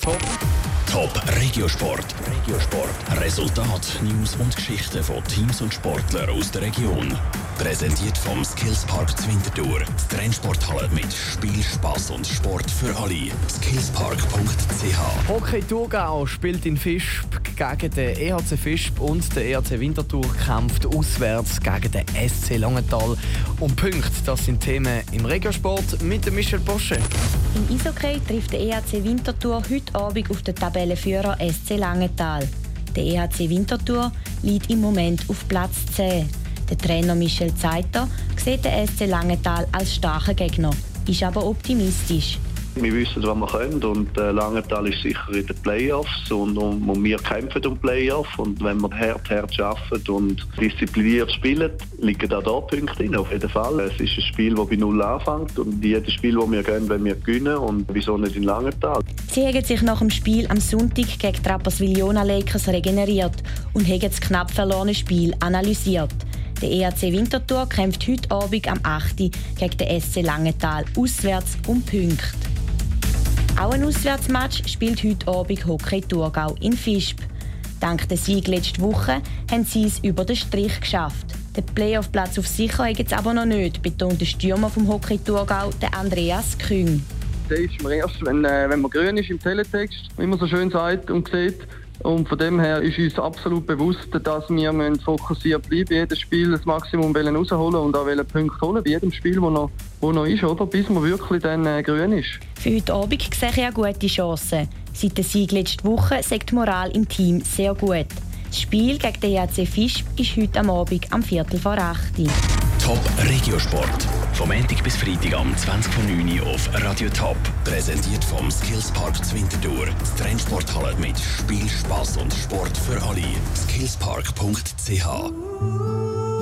Top. Top Regiosport. Regiosport. Resultat, News und Geschichten von Teams und Sportlern aus der Region. Präsentiert vom Skillspark Zwintertour. Die Trennsporthalle mit Spiel, Spaß und Sport für alle. Skillspark.ch. Hockey Thurgau spielt in Fischb gegen den EHC Fischb und der EHC Winterthur kämpft auswärts gegen den SC Langenthal um Punkte. Das sind Themen im Regiosport mit Michel Bosche. Im Eishockey trifft der EHC Winterthur heute Abend auf den Tabellenführer SC Langenthal. Der EHC Winterthur liegt im Moment auf Platz 10. Der Trainer Michel Zeiter sieht den SC Langenthal als starken Gegner, ist aber optimistisch. Wir wissen, was wir können und äh, Langenthal ist sicher in den Playoffs und, und, und wir kämpfen um Playoffs und wenn wir hart, hart arbeiten und diszipliniert spielen, liegen da da Punkte drin, auf jeden Fall. Es ist ein Spiel, das bei Null anfängt und jedes Spiel, das wir gehen, wenn wir gewinnen und wieso nicht in Langenthal. Sie haben sich nach dem Spiel am Sonntag gegen Rapperswil-Jona Lakers regeneriert und haben das knapp verlorene Spiel analysiert. Der ERC Winterthur kämpft heute Abend am 8. gegen den SC Langenthal auswärts um Punkte. Auch ein Auswärtsmatch spielt heute Abend Hockey Thurgau in Fischb. Dank der Sieg letzte Woche haben sie es über den Strich geschafft. Den Playoff-Platz auf sicher haben es aber noch nicht, betont der Stürmer vom Hockey Thurgau, der Andreas Küng. Der ist man erst, wenn, äh, wenn man grün ist im Teletext, wie man so schön sagt und sieht. Und von dem her ist uns absolut bewusst, dass wir fokussiert bleiben, jedes Spiel das Maximum rausholen und auch Punkte holen, bei jedem Spiel, wo noch, wo noch ist, oder? bis man wirklich dann äh, grün ist. Für heute Abend sehe ich eine gute Chance. Seit der Sieg letzte Woche sagt die Moral im Team sehr gut. Das Spiel gegen den EAC Fisch ist heute am Abend am Viertel vor 8 Top Regiosport. Vom Montag bis Freitag am 20.09 Uhr auf Radio Top. Präsentiert vom Skillspark Zwintertour. Die Trennsporthalle mit Spiel, Spaß und Sport für alle. Skillspark.ch